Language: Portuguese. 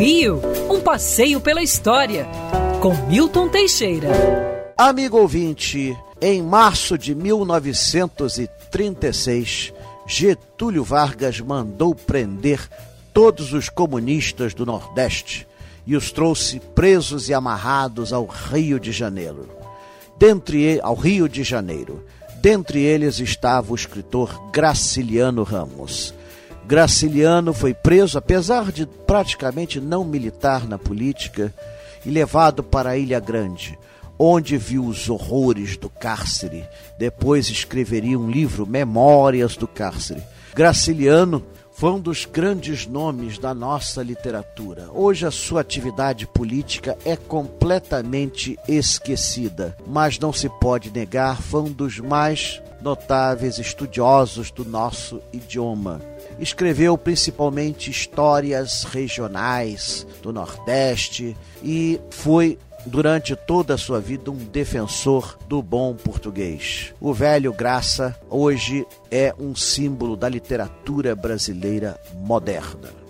Rio, um passeio pela história, com Milton Teixeira. Amigo ouvinte, em março de 1936, Getúlio Vargas mandou prender todos os comunistas do Nordeste e os trouxe presos e amarrados ao Rio de Janeiro. Dentre ao Rio de Janeiro. Dentre eles estava o escritor Graciliano Ramos. Graciliano foi preso, apesar de praticamente não militar na política, e levado para a Ilha Grande, onde viu os horrores do cárcere. Depois escreveria um livro, Memórias do Cárcere. Graciliano foi um dos grandes nomes da nossa literatura. Hoje a sua atividade política é completamente esquecida, mas não se pode negar, foi um dos mais notáveis estudiosos do nosso idioma. Escreveu principalmente histórias regionais do Nordeste e foi durante toda a sua vida um defensor do bom português. O velho Graça hoje é um símbolo da literatura brasileira moderna.